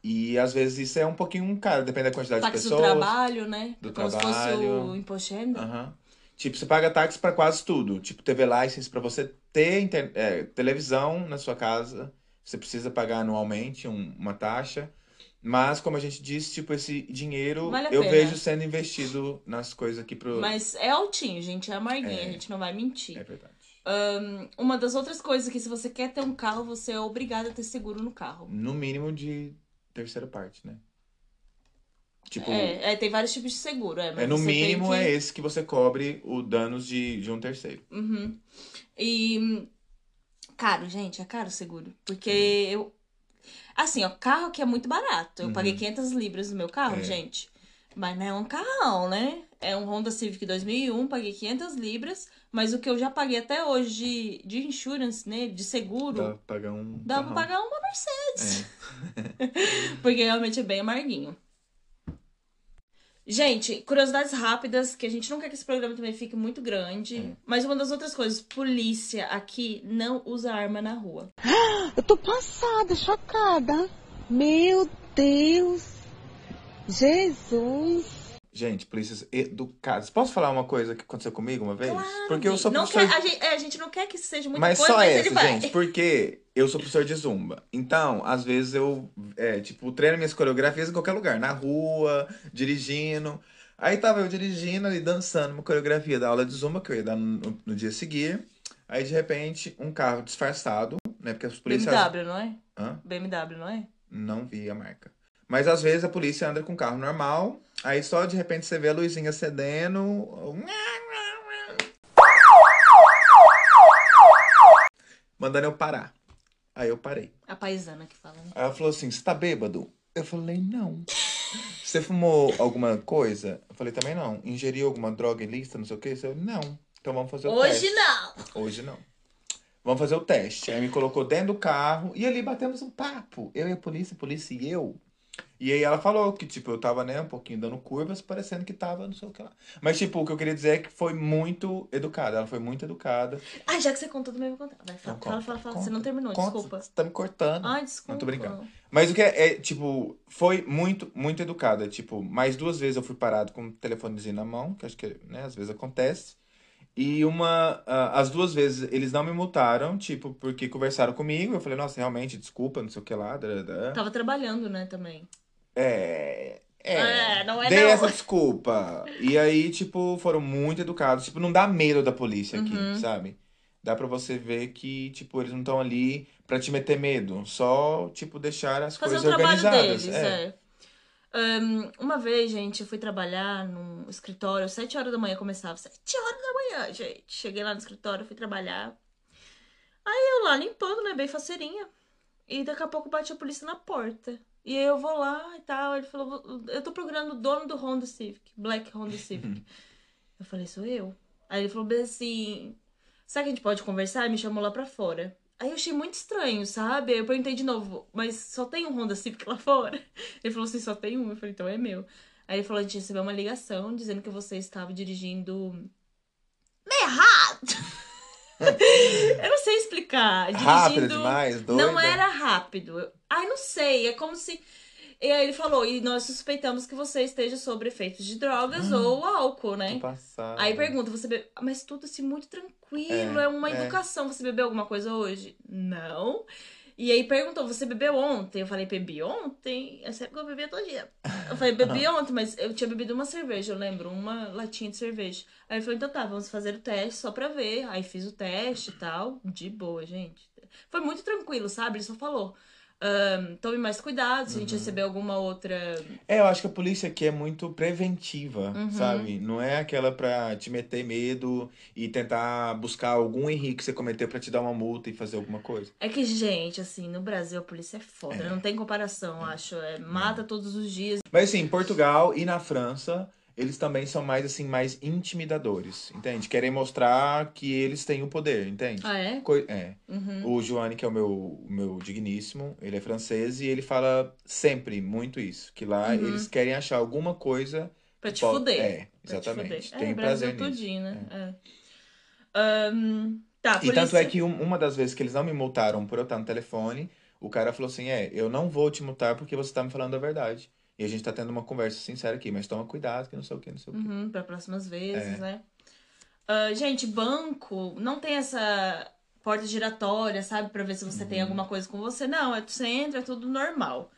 e às vezes isso é um pouquinho caro, depende da quantidade Táxi de do pessoas. trabalho, né? Do Como se fosse trabalho. o imposto de renda. Aham. Tipo, você paga tax para quase tudo. Tipo, TV license para você ter é, televisão na sua casa, você precisa pagar anualmente um- uma taxa. Mas, como a gente disse, tipo, esse dinheiro Vale eu pena. vejo sendo investido nas coisas aqui pro. Mas é altinho, gente. É amarguinho. É. A gente não vai mentir. É verdade. Uma das outras coisas que se você quer ter um carro, você é obrigado a ter seguro no carro. No mínimo de terceira parte, né? Tipo, É, é, tem vários tipos de seguro, é. É no mínimo que- é esse que você cobre o danos de, de um terceiro. Uhum. E. Caro, gente, é caro o seguro. Porque Uhum. eu. Assim, ó, carro que é muito barato. Eu paguei 500 libras no meu carro, É. gente. Mas não é um carrão, né? É um Honda Civic 2001, paguei 500 libras. Mas o que eu já paguei até hoje de, de insurance, né? De seguro, Dá pra pagar um. dá pra carrão. pagar uma Mercedes. É. Porque realmente é bem amarguinho. Gente, curiosidades rápidas, que a gente não quer que esse programa também fique muito grande. É. Mas uma das outras coisas, polícia aqui não usa arma na rua. Eu tô passada, chocada. Meu Deus. Jesus. Gente, polícias educadas. Posso falar uma coisa que aconteceu comigo uma vez? Claro, Porque eu sou não professor. quer, a, gente, é, a gente não quer que isso seja muito Mas coisa, só mas essa, gente, porque eu sou professor de zumba. Então, às vezes eu, é, tipo, treino minhas coreografias em qualquer lugar, na rua, dirigindo. Aí tava eu dirigindo ali, dançando uma coreografia da aula de zumba, que eu ia dar no, no dia a seguir. Aí, de repente, um carro disfarçado, né? Porque as polícias. BMW, não é? Hã? BMW, não é? Não vi a marca. Mas às vezes a polícia anda com carro normal, aí só de repente você vê a luzinha acendendo. Mandando eu parar. Aí eu parei. A paisana que fala. né? Aí ela falou assim: Você tá bêbado? Eu falei: Não. Você fumou alguma coisa? Eu falei: Também não. Ingeriu alguma droga ilícita, não sei o que? Eu falei: Não. Então vamos fazer o teste. Hoje não! Hoje não. Vamos fazer o teste. Aí me colocou dentro do carro e ali batemos um papo. Eu e a polícia, a polícia e eu. E aí ela falou que, tipo, eu tava, né, um pouquinho dando curvas, parecendo que tava, não sei o que lá. Mas, tipo, o que eu queria dizer é que foi muito educada. Ela foi muito educada. Ai, já que você contou, também vou contar. Vai, fala, Então fala, fala, fala. conta, Você não terminou, conta. desculpa. Você tá me cortando. Ai, desculpa. Não tô brincando. Mas o que é, é, tipo, foi muito, muito educada. Tipo, mais duas vezes eu fui parado com o telefonezinho na mão, que acho que, né, às vezes acontece. E uma, ah, as duas vezes eles não me multaram, tipo, porque conversaram comigo. Eu falei, nossa, realmente, desculpa, não sei o que lá. Tava trabalhando, né, também. É. É, É, não é dei não. essa desculpa. E aí, tipo, foram muito educados. Tipo, não dá medo da polícia aqui, Uhum. sabe? Dá pra você ver que, tipo, eles não estão ali pra te meter medo. Só, tipo, deixar as Fazer o coisas trabalho organizadas. deles, é. é. Ahn, uma vez, gente, eu fui trabalhar num escritório, sete horas da manhã começava, sete horas da manhã, gente. Cheguei lá no escritório, fui trabalhar. Aí eu lá limpando, né, bem faceirinha. E daqui a pouco bate a polícia na porta. E aí eu vou lá e tal, ele falou, eu tô procurando o dono do Honda Civic, Black Honda Civic. eu falei, sou eu. Aí ele falou bem assim, será que a gente pode conversar? E me chamou lá pra fora. Aí eu achei muito estranho, sabe? Aí eu perguntei de novo, mas só tem um Honda Civic lá fora? Ele falou assim, só tem um. Eu falei, então é meu. Aí ele falou, a gente recebeu uma ligação dizendo que você estava dirigindo errado. eu não sei explicar. Rápido Dirigindo... demais, doida. Não era rápido. Ai, não sei. É como se. E aí ele falou, e nós suspeitamos que você esteja sob efeitos de drogas ou álcool, né? Aí pergunta, você bebe... Mas tudo assim, muito tranquilo, É, é, uma é. educação. Você bebeu alguma coisa hoje? Não. E aí perguntou, você bebeu ontem? Eu falei, bebi ontem? É sempre que eu bebia todo dia. Eu falei, bebi ontem, mas eu tinha bebido uma cerveja, eu lembro, uma latinha de cerveja. Aí ele falou, então tá, vamos fazer o teste só pra ver. Aí fiz o teste e tal, de boa, gente. Foi muito tranquilo, sabe? Ele só falou, "Ahn, tome mais cuidado, se a gente Uhum. receber alguma outra... É, eu acho que a polícia aqui é muito preventiva, Uhum. sabe? Não é aquela pra te meter medo e tentar buscar algum erro que você cometeu pra te dar uma multa e fazer alguma coisa. É que, gente, assim, no Brasil a polícia é foda, É. não tem comparação, acho. É, mata todos os dias. Mas assim, em Portugal e na França, eles também são mais assim, mais intimidadores, entende? Querem mostrar que eles têm o poder, entende? Ah, é? Coi- é. Uhum. O Joane, que é o meu, o meu digníssimo, ele é francês e ele fala sempre muito isso, que lá Uhum. eles querem achar alguma coisa Pra te fuder. É, exatamente. fuder. Tem é, prazer Brasil nisso. tudinho, né? É. Ahn, tá, E tanto polícia- é que um- uma das vezes que eles não me multaram por eu estar no telefone, o cara falou assim: É, eu não vou te multar porque você tá me falando a verdade. E a gente tá tendo uma conversa sincera aqui, mas toma cuidado, que não sei o que, não sei o que. Uhum, pra próximas vezes, É. né? Ah, gente, banco não tem essa porta giratória, sabe? Pra ver se você Uhum. tem alguma coisa com você. Não, é, você entra, é tudo normal.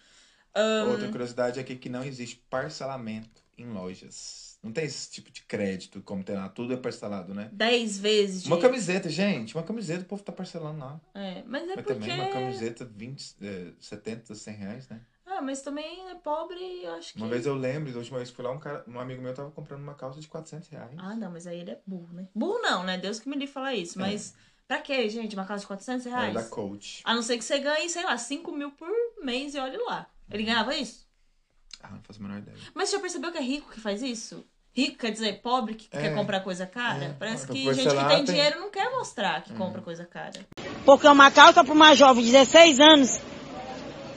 Ahn, Outra curiosidade é que não existe parcelamento em lojas. Não tem esse tipo de crédito como tem lá, tudo é parcelado, né? dez vezes. Uma camiseta, gente, uma camiseta o povo tá parcelando lá. É, mas é Mas porque... também uma camiseta 20, é, 70, 100 reais, né? Ah, mas também é pobre, eu acho que... Uma vez eu lembro, da última vez que fui lá, um, cara, um amigo meu tava comprando uma calça de 400 reais. Ah, não, mas aí ele é burro, né? Burro não, né? Deus que me livre falar isso. Mas pra quê, gente? Uma casa de 400 É, reais? da Coach. A não ser que você ganhe, sei lá, 5 mil por mês e olhe lá. Ele ganhava isso? Ah, não faço a menor ideia. Mas você já percebeu que é rico que faz isso? Rico quer dizer pobre que É. quer comprar coisa cara? É. Parece que gente que tem tem- dinheiro não quer mostrar que compra coisa cara. Porque uma calça para uma jovem de 16 anos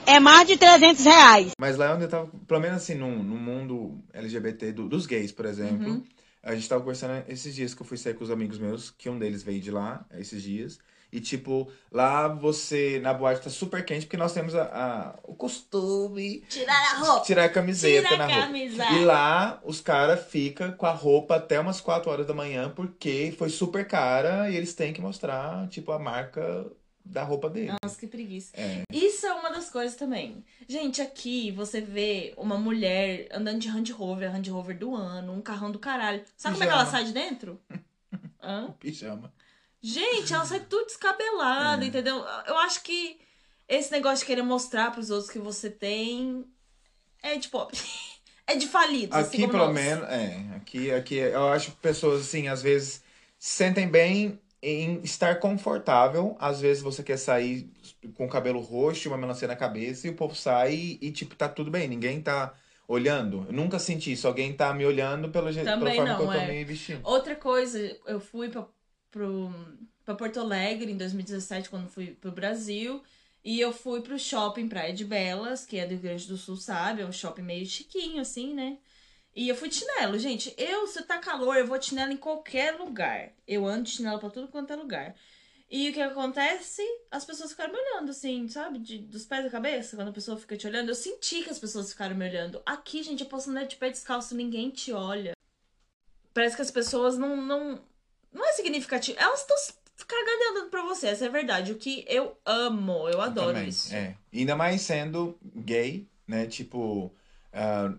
é mais de 300 reais. Mas lá onde eu tava, pelo menos assim, no, no mundo LGBT do- dos gays, por exemplo, Uhum. a gente tava conversando esses dias que eu fui sair com os amigos meus, que um deles veio de lá, esses dias. E, tipo, lá você, na boate, tá super quente, porque nós temos a, a- o costume Tirar a roupa! tirar a camiseta Tira na a roupa. camisa. E lá, os caras ficam com a roupa até umas 4 horas da manhã, porque foi super cara e eles têm que mostrar, tipo, a marca da roupa dele. Nossa, que preguiça. É. Isso é uma das coisas também. Gente, aqui você vê uma mulher andando de Land Rover, a Land Rover do ano, um carrão do caralho. Sabe como é que ela Pijama. sai de dentro? Hã? Pijama. Gente, ela sai tudo descabelada, É. entendeu? Eu acho que esse negócio de querer mostrar pros outros que você tem é de pobre. é de falidos, assim Aqui, como pelo nós. menos, é. Aqui, aqui eu acho que pessoas, assim, às vezes se sentem bem em estar confortável. Às vezes você quer sair com o cabelo roxo e uma melancia na cabeça e o povo sai e, tipo, tá tudo bem. Ninguém tá olhando. Eu nunca senti isso. Alguém tá me olhando pelo jeito, pela forma não, que eu tô é. me vestindo. Outra coisa, eu fui pra, pro, pra Porto Alegre em 2017, quando fui pro Brasil. E eu fui pro shopping Praia de Belas, que é do Rio Grande do Sul, sabe? É um shopping meio chiquinho, assim, né? E eu fui de chinelo. Gente, eu, se tá calor, eu vou de chinelo em qualquer lugar. Eu ando de chinelo pra tudo quanto é lugar. E o que acontece? As pessoas ficaram me olhando, assim, sabe? De, dos pés da cabeça, quando a pessoa fica te olhando. Eu senti que as pessoas ficaram me olhando. Aqui, gente, eu posso andar de pé descalço, ninguém te olha. Parece que as pessoas não. Não, não é significativo. Elas estão cagando andando pra você, essa é a verdade. O que eu amo, eu adoro Também, isso. É. Ainda mais sendo gay, né? Tipo,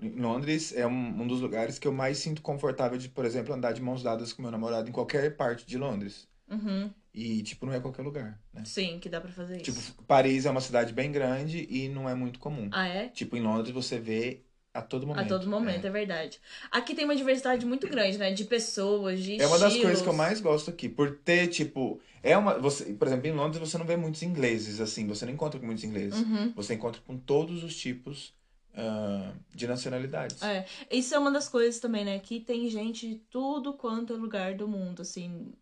em Londres é um, um dos lugares que eu mais sinto confortável de, por exemplo, andar de mãos dadas com meu namorado em qualquer parte de Londres. Uhum. E, tipo, não é qualquer lugar, né? Sim, que dá pra fazer isso. Tipo, Paris é uma cidade bem grande e não é muito comum. ah, é? Tipo, em Londres você vê a todo momento. A todo momento, É. é. verdade. Aqui tem uma diversidade muito grande, né? De pessoas, de É uma das coisas estilos. que eu mais gosto aqui, por ter, tipo, é uma, você, por exemplo, em Londres você não vê muitos ingleses, assim, você não encontra com muitos ingleses. Uhum. Você encontra com todos os tipos ah, de nacionalidades. É, isso é uma das coisas também, né? Que tem gente de tudo quanto é lugar do mundo, assim.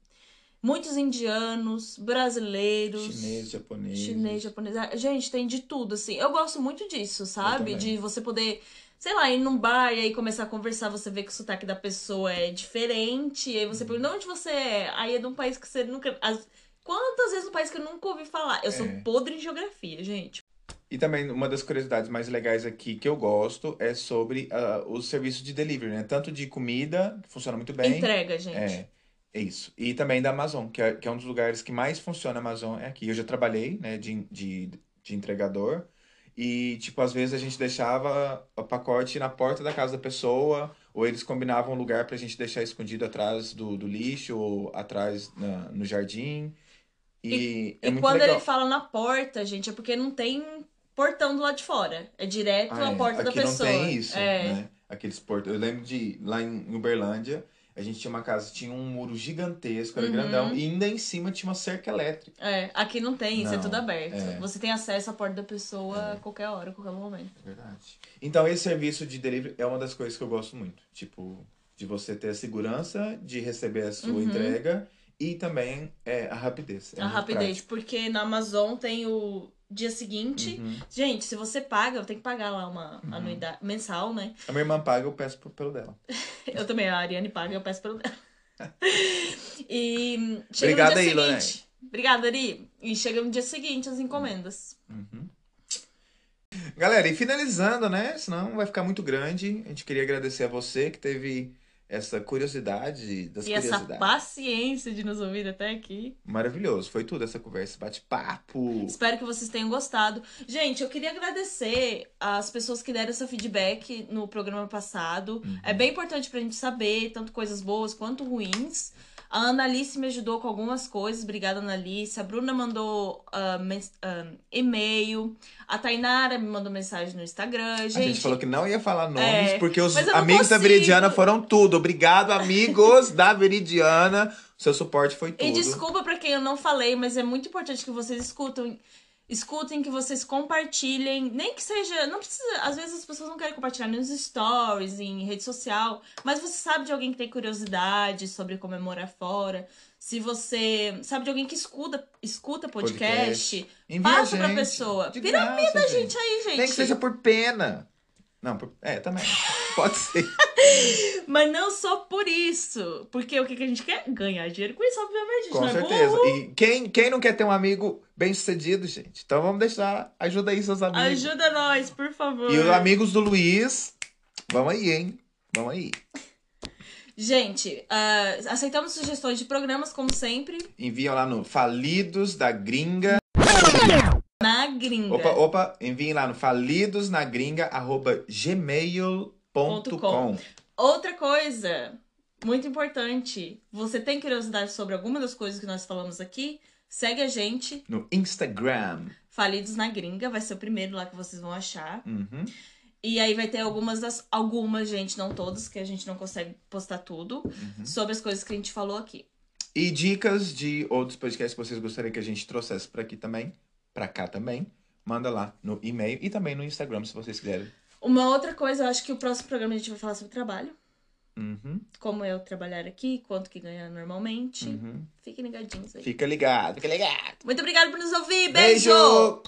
Muitos indianos, brasileiros. Chinês, japonês. Chinês, japonês. Ah, Gente, tem de tudo, assim. Eu gosto muito disso, sabe? De você poder, sei lá, ir num bar e aí começar a conversar, você vê que o sotaque da pessoa é diferente. E aí Uhum. você pergunta, "De onde você é? Aí é de um país que você nunca. as- Quantas vezes um país que eu nunca ouvi falar? Eu sou É. podre em geografia, gente. E também uma das curiosidades mais legais aqui que eu gosto é sobre ah, os serviços de delivery, né? Tanto de comida, que funciona muito bem. Entrega, gente. É, é isso. E também da Amazon, que é, que é um dos lugares que mais funciona a Amazon, é aqui. Eu já trabalhei, né, de, de, de entregador. E, tipo, às vezes a gente deixava o pacote na porta da casa da pessoa, ou eles combinavam um lugar pra gente deixar escondido atrás do, do lixo, ou atrás na- no jardim. E, é E quando legal. ele fala na porta, gente, é porque não tem portão do lado de fora. É direto Ah, a é. porta da Aqui pessoa. não tem isso, é. né? Aqueles portos. Eu lembro de lá em Uberlândia, a gente tinha uma casa, tinha um muro gigantesco, era Uhum. grandão, e ainda em cima tinha uma cerca elétrica. É, aqui não tem, isso é Não, tudo aberto. é. Você tem acesso à porta da pessoa a qualquer hora, a qualquer momento. Verdade. Então, esse serviço de delivery é uma das coisas que eu gosto muito. Tipo, de você ter a segurança de receber a sua Uhum. entrega e também é, a rapidez. É a rapidez, prático. porque na Amazon tem o dia seguinte. Uhum. Gente, se você paga, tem que pagar lá uma anuidade mensal, né? A minha irmã paga, eu peço pelo dela. Eu também, a Ariane paga, eu peço pelo dela. e chega Obrigado no dia aí, Lorene. seguinte. Obrigada, Ari. E chega no dia seguinte as encomendas. Uhum. Galera, e finalizando, né? Senão vai ficar muito grande. A gente queria agradecer a você que teve essa curiosidade das e essa paciência de nos ouvir até aqui. Maravilhoso. Foi tudo essa conversa, bate-papo. Espero que vocês tenham gostado. Gente, eu queria agradecer as pessoas que deram esse feedback no programa passado. Uhum. É bem importante pra gente saber, tanto coisas boas quanto ruins. A Analice me ajudou com algumas coisas. Obrigada, Analice. A Bruna mandou mens- ah, e-mail. A Tainara me mandou mensagem no Instagram. Gente, A gente falou que não ia falar nomes, É, porque os amigos da consigo. Veridiana foram tudo. Obrigado, amigos da Veridiana. Seu suporte foi tudo. E desculpa pra quem eu não falei, mas é muito importante que vocês escutem. Escutem, que vocês compartilhem. Nem que seja. Não precisa. Às vezes as pessoas não querem compartilhar nos stories, em rede social. Mas você sabe de alguém que tem curiosidade sobre como é morar fora. Se você sabe de alguém que escuta, escuta podcast, Envia passa pra pessoa. Piramida, graça, gente, aí, gente. Nem que seja por pena. Não, por... é, também. Pode ser. Mas não só por isso. Porque o que, que a gente quer? Ganhar dinheiro com isso, obviamente. Com é certeza. burro. E quem, quem não quer ter um amigo bem sucedido, gente? Então vamos deixar. Ajuda aí seus amigos. Ajuda nós, por favor. E os amigos do Luiz, vamos aí, hein? Vamos aí. Gente, ah, aceitamos sugestões de programas, como sempre, Enviam lá no Falidos da Gringa. na gringa. Opa, opa, enviem lá no Outra coisa, muito importante, você tem curiosidade sobre alguma das coisas que nós falamos aqui? Segue a gente, No Instagram. Falidos na Gringa, vai ser o primeiro lá que vocês vão achar. Uhum. E aí vai ter algumas das. Algumas, gente, não todas, que a gente não consegue postar tudo. Sobre as coisas que a gente falou aqui. E dicas de outros podcasts que vocês gostariam que a gente trouxesse pra aqui também, pra cá também, manda lá no e-mail e também no Instagram, se vocês quiserem. Uma outra coisa, eu acho que o próximo programa a gente vai falar sobre trabalho. Uhum, Como eu trabalhar aqui, quanto que ganhar normalmente. uhum. Fiquem ligadinhos aí. Fica ligado, fica ligado. Muito obrigada por nos ouvir. Beijo! Beijo!